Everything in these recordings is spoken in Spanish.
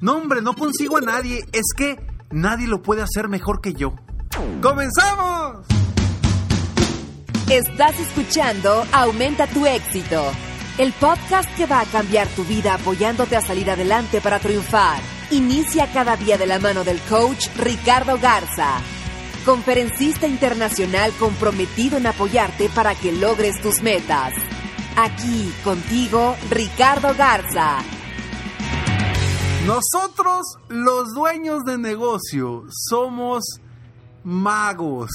No, hombre, no consigo a nadie. Es que nadie lo puede hacer mejor que yo. ¡Comenzamos! Estás escuchando Aumenta tu éxito, el podcast que va a cambiar tu vida apoyándote a salir adelante para triunfar. Inicia cada día de la mano del coach Ricardo Garza, conferencista internacional comprometido en apoyarte para que logres tus metas. Aquí contigo, Ricardo Garza. Nosotros, los dueños de negocio, somos magos.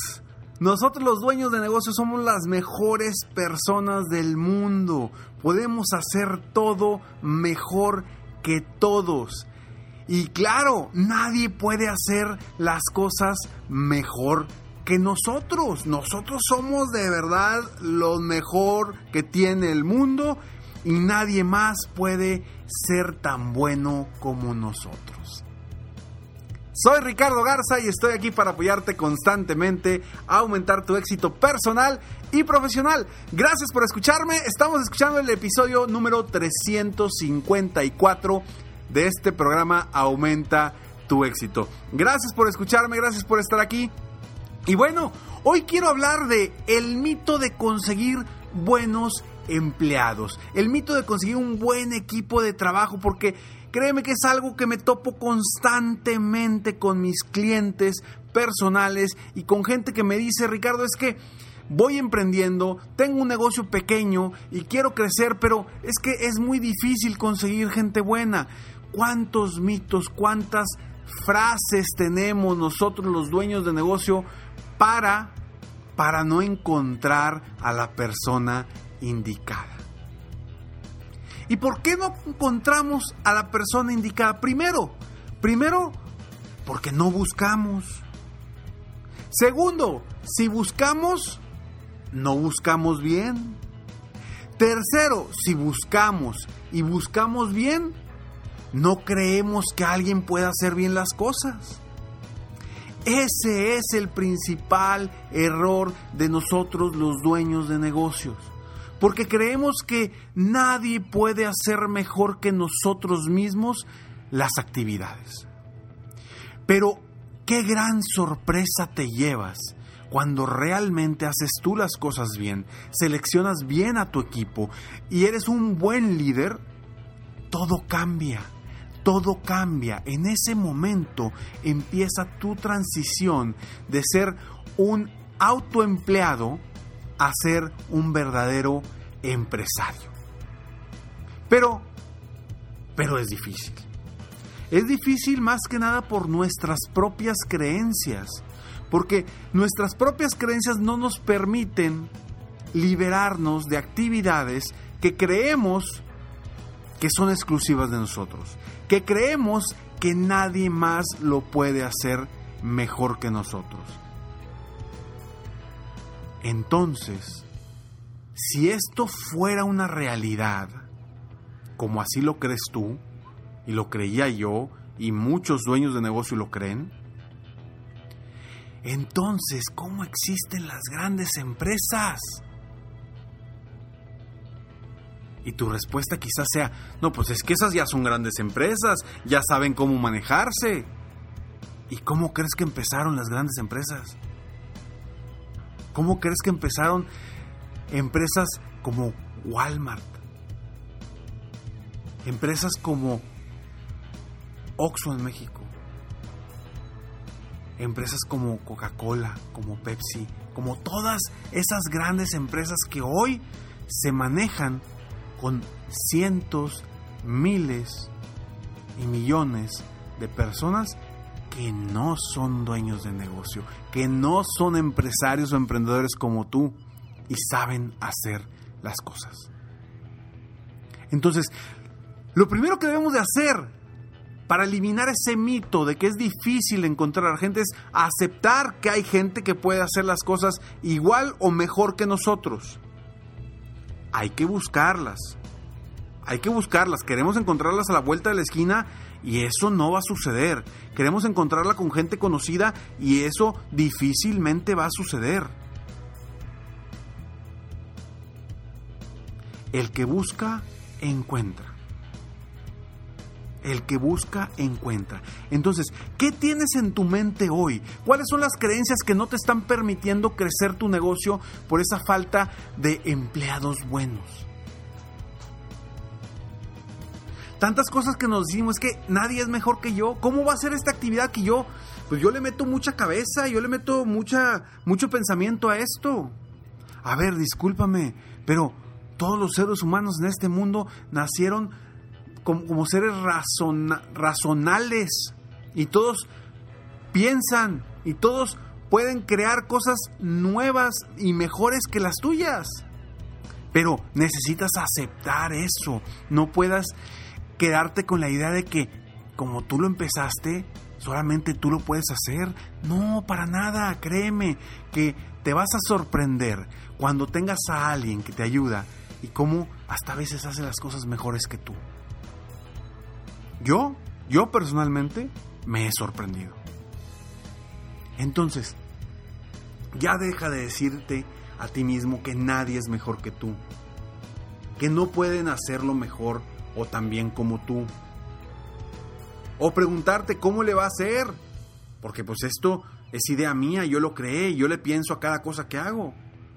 Nosotros los dueños de negocio somos las mejores personas del mundo. Podemos hacer todo mejor que todos. Y claro, nadie puede hacer las cosas mejor que nosotros. Nosotros somos de verdad lo mejor que tiene el mundo y nadie más puede ser tan bueno como nosotros. Soy Ricardo Garza y estoy aquí para apoyarte constantemente a aumentar tu éxito personal y profesional. Gracias por escucharme. Estamos escuchando el episodio número 354 de este programa Aumenta tu éxito. Gracias por escucharme, gracias por estar aquí. Y bueno, hoy quiero hablar de el mito de conseguir buenos empleados. El mito de conseguir un buen equipo de trabajo porque créeme que es algo que me topo constantemente con mis clientes personales y con gente que me dice, Ricardo, es que voy emprendiendo, tengo un negocio pequeño y quiero crecer, pero es que es muy difícil conseguir gente buena. ¿Cuántos mitos, cuántas frases tenemos nosotros los dueños de negocio para para no encontrar a la persona indicada. ¿Y por qué no encontramos a la persona indicada? Primero, primero, porque no buscamos. Segundo, si buscamos, no buscamos bien. Tercero, si buscamos y buscamos bien, no creemos que alguien pueda hacer bien las cosas. Ese es el principal error de nosotros los dueños de negocios porque creemos que nadie puede hacer mejor que nosotros mismos las actividades. Pero qué gran sorpresa te llevas cuando realmente haces tú las cosas bien, seleccionas bien a tu equipo y eres un buen líder, todo cambia. Todo cambia. En ese momento empieza tu transición de ser un autoempleado a ser un verdadero empresario. Pero, pero es difícil. Es difícil más que nada por nuestras propias creencias, porque nuestras propias creencias no nos permiten liberarnos de actividades que creemos que son exclusivas de nosotros, que creemos que nadie más lo puede hacer mejor que nosotros. Entonces, si esto fuera una realidad, como así lo crees tú, y lo creía yo, y muchos dueños de negocio lo creen, entonces, ¿cómo existen las grandes empresas? Y tu respuesta quizás sea, no, pues es que esas ya son grandes empresas, ya saben cómo manejarse. ¿Y cómo crees que empezaron las grandes empresas? ¿Cómo crees que empezaron empresas como Walmart? Empresas como Oxxo en México, empresas como Coca-Cola, como Pepsi, como todas esas grandes empresas que hoy se manejan con cientos, miles y millones de personas que no son dueños de negocio, que no son empresarios o emprendedores como tú y saben hacer las cosas. Entonces, lo primero que debemos de hacer para eliminar ese mito de que es difícil encontrar gente es aceptar que hay gente que puede hacer las cosas igual o mejor que nosotros. Hay que buscarlas. Hay que buscarlas. Queremos encontrarlas a la vuelta de la esquina y eso no va a suceder. Queremos encontrarla con gente conocida y eso difícilmente va a suceder. El que busca, encuentra. El que busca, encuentra. Entonces, ¿qué tienes en tu mente hoy? ¿Cuáles son las creencias que no te están permitiendo crecer tu negocio por esa falta de empleados buenos? Tantas cosas que nos decimos, es que nadie es mejor que yo. ¿Cómo va a ser esta actividad que yo? Pues yo le meto mucha cabeza, yo le meto mucha, mucho pensamiento a esto. A ver, discúlpame, pero todos los seres humanos en este mundo nacieron como, seres razonales y todos piensan y todos pueden crear cosas nuevas y mejores que las tuyas. Pero necesitas aceptar eso. No puedas quedarte con la idea de que como tú lo empezaste, solamente tú lo puedes hacer. No, para nada, créeme que te vas a sorprender cuando tengas a alguien que te ayuda y cómo hasta a veces hace las cosas mejores que tú. Yo, yo personalmente, me he sorprendido. Entonces, ya deja de decirte a ti mismo que nadie es mejor que tú, que no pueden hacerlo mejor o tan bien como tú. O preguntarte cómo le va a hacer. Porque pues esto es idea mía, yo lo creé, yo le pienso a cada cosa que hago.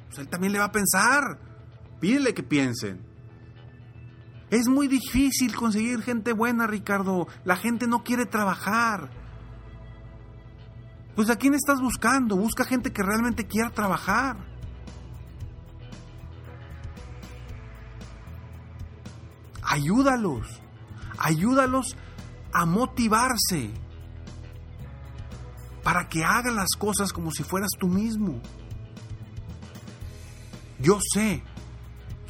Pues él también le va a pensar. Pídele que piensen. Es muy difícil conseguir gente buena, Ricardo. La gente no quiere trabajar. Pues a quién estás buscando? Busca gente que realmente quiera trabajar. Ayúdalos, ayúdalos a motivarse para que hagan las cosas como si fueras tú mismo. Yo sé,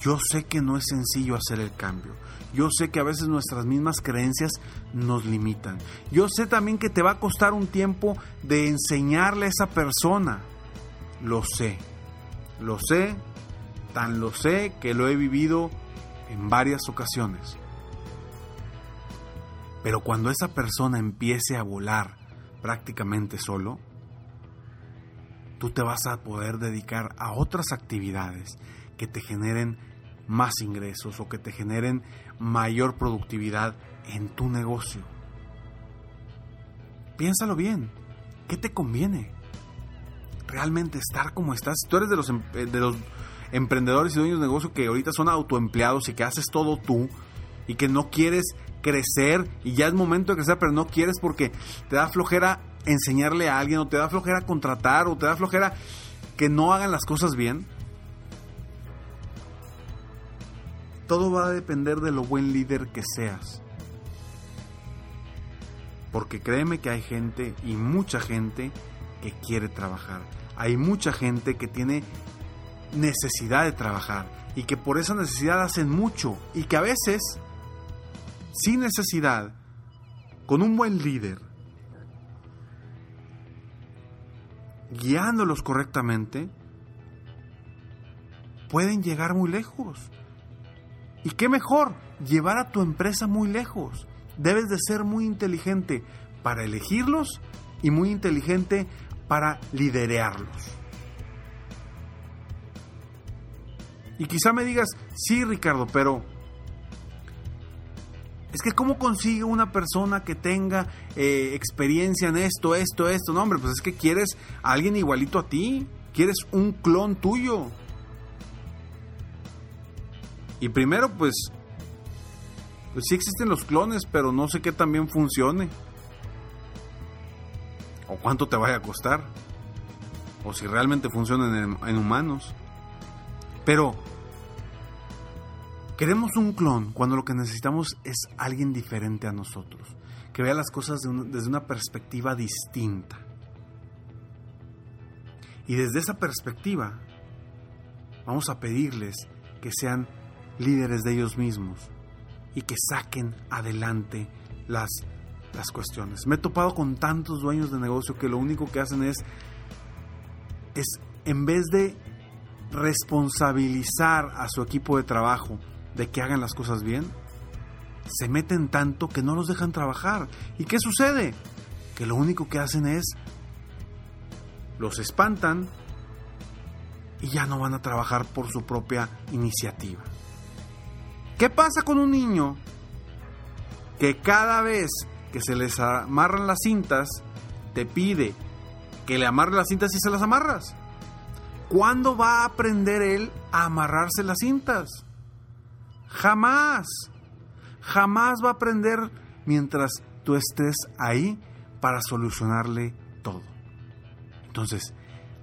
yo sé que no es sencillo hacer el cambio. Yo sé que a veces nuestras mismas creencias nos limitan. Yo sé también que te va a costar un tiempo de enseñarle a esa persona. Lo sé, lo sé, tan lo sé que lo he vivido en varias ocasiones. Pero cuando esa persona empiece a volar prácticamente solo, tú te vas a poder dedicar a otras actividades que te generen más ingresos o que te generen mayor productividad en tu negocio. Piénsalo bien, ¿qué te conviene? ¿Realmente estar como estás? Tú eres de los, em, eh, de los emprendedores y dueños de negocio que ahorita son autoempleados y que haces todo tú y que no quieres crecer y ya es momento de crecer, pero no quieres porque te da flojera enseñarle a alguien o te da flojera contratar o te da flojera que no hagan las cosas bien. Todo va a depender de lo buen líder que seas. Porque créeme que hay gente y mucha gente que quiere trabajar. Hay mucha gente que tiene necesidad de trabajar y que por esa necesidad hacen mucho y que a veces, sin necesidad, con un buen líder, guiándolos correctamente, pueden llegar muy lejos. ¿Y qué mejor? Llevar a tu empresa muy lejos. Debes de ser muy inteligente para elegirlos y muy inteligente para liderearlos. Y quizá me digas, sí Ricardo, pero es que ¿cómo consigue una persona que tenga eh, experiencia en esto, esto, esto? No, hombre, pues es que quieres a alguien igualito a ti, quieres un clon tuyo. Y primero, pues, pues sí existen los clones, pero no sé qué también funcione. o cuánto te vaya a costar, o si realmente funcionan en, en humanos. Pero queremos un clon cuando lo que necesitamos es alguien diferente a nosotros, que vea las cosas desde una perspectiva distinta. Y desde esa perspectiva, vamos a pedirles que sean líderes de ellos mismos y que saquen adelante las, las cuestiones. Me he topado con tantos dueños de negocio que lo único que hacen es, es en vez de responsabilizar a su equipo de trabajo de que hagan las cosas bien, se meten tanto que no los dejan trabajar. ¿Y qué sucede? Que lo único que hacen es los espantan y ya no van a trabajar por su propia iniciativa. ¿Qué pasa con un niño que cada vez que se les amarran las cintas, te pide que le amarre las cintas y se las amarras? ¿Cuándo va a aprender él a amarrarse las cintas? Jamás. Jamás va a aprender mientras tú estés ahí para solucionarle todo. Entonces,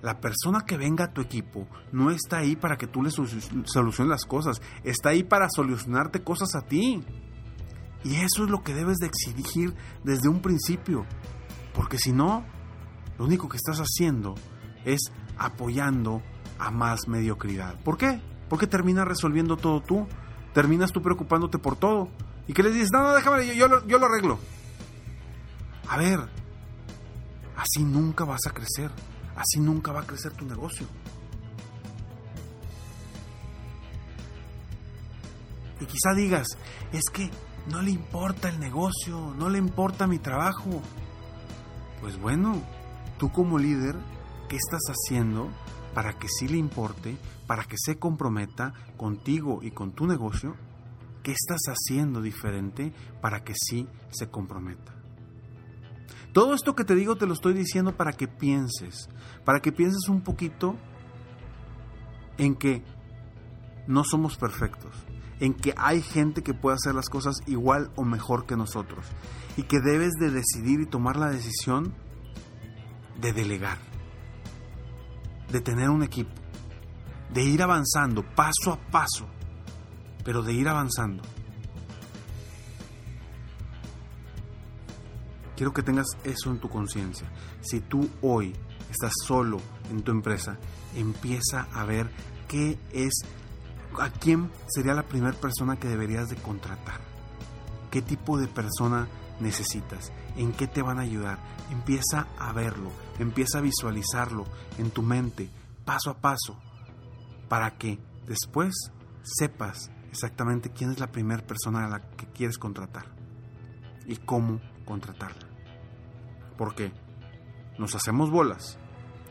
la persona que venga a tu equipo no está ahí para que tú le soluciones las cosas, está ahí para solucionarte cosas a ti. Y eso es lo que debes de exigir desde un principio, porque si no, lo único que estás haciendo es apoyando a más mediocridad. ¿Por qué? Porque terminas resolviendo todo tú, terminas tú preocupándote por todo. ¿Y qué les dices? No, no, déjame, yo lo arreglo. A ver, Así nunca vas a crecer. Así nunca va a crecer tu negocio. Y quizá digas, es que no le importa el negocio, no le importa mi trabajo. Pues bueno, tú como líder, ¿qué estás haciendo para que sí le importe, para que se comprometa contigo y con tu negocio? ¿Qué estás haciendo diferente para que sí se comprometa? Todo esto que te digo te lo estoy diciendo para que pienses, para que pienses un poquito en que no somos perfectos, en que hay gente que puede hacer las cosas igual o mejor que nosotros y que debes de decidir y tomar la decisión de delegar, de tener un equipo, de ir avanzando paso a paso, pero de ir avanzando. Quiero que tengas eso en tu conciencia. Si tú hoy estás solo en tu empresa, empieza a ver qué es, a quién sería la primera persona que deberías de contratar. ¿Qué tipo de persona necesitas? ¿En qué te van a ayudar? Empieza a verlo, empieza a visualizarlo en tu mente, paso a paso, para que después sepas exactamente quién es la primera persona a la que quieres contratar y cómo contratarla. Porque nos hacemos bolas,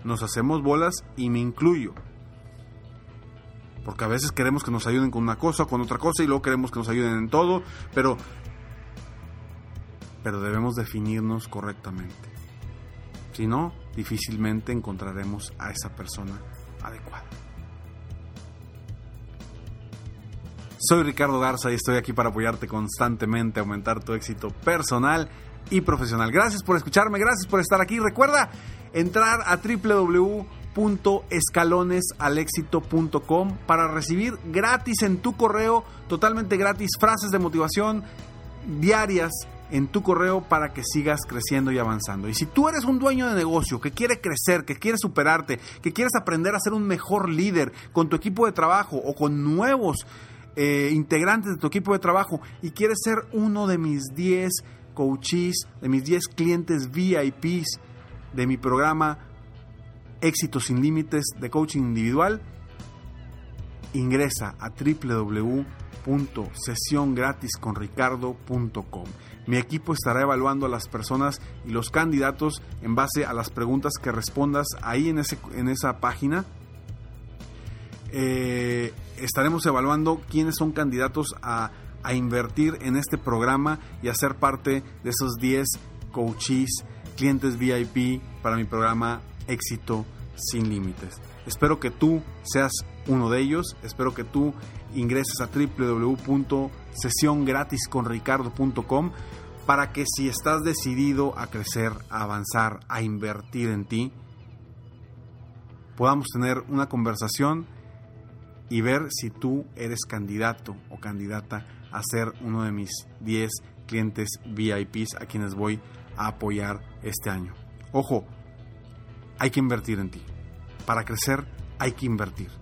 nos hacemos bolas y me incluyo. Porque a veces queremos que nos ayuden con una cosa, con otra cosa y luego queremos que nos ayuden en todo, pero pero debemos definirnos correctamente. Si no, difícilmente encontraremos a esa persona adecuada. Soy Ricardo Garza y estoy aquí para apoyarte constantemente, aumentar tu éxito personal y profesional. Gracias por escucharme, gracias por estar aquí. Recuerda entrar a www.escalonesalexito.com para recibir gratis en tu correo, totalmente gratis, frases de motivación diarias en tu correo para que sigas creciendo y avanzando. Y si tú eres un dueño de negocio que quiere crecer, que quiere superarte, que quieres aprender a ser un mejor líder con tu equipo de trabajo o con nuevos eh, integrantes de tu equipo de trabajo y quieres ser uno de mis 10 coaches, de mis 10 clientes VIPs de mi programa Éxitos sin Límites de Coaching Individual, ingresa a www.sesiongratisconricardo.com. Mi equipo estará evaluando a las personas y los candidatos en base a las preguntas que respondas ahí en, ese, en esa página. Eh, estaremos evaluando quiénes son candidatos a, invertir en este programa y a ser parte de esos 10 coaches, clientes VIP para mi programa Éxito sin Límites. Espero que tú seas uno de ellos, espero que tú ingreses a www.sesiongratisconricardo.com para que si estás decidido a crecer, a avanzar, a invertir en ti, podamos tener una conversación y ver si tú eres candidato o candidata a ser uno de mis 10 clientes VIPs a quienes voy a apoyar este año. Ojo, hay que invertir en ti. Para crecer hay que invertir.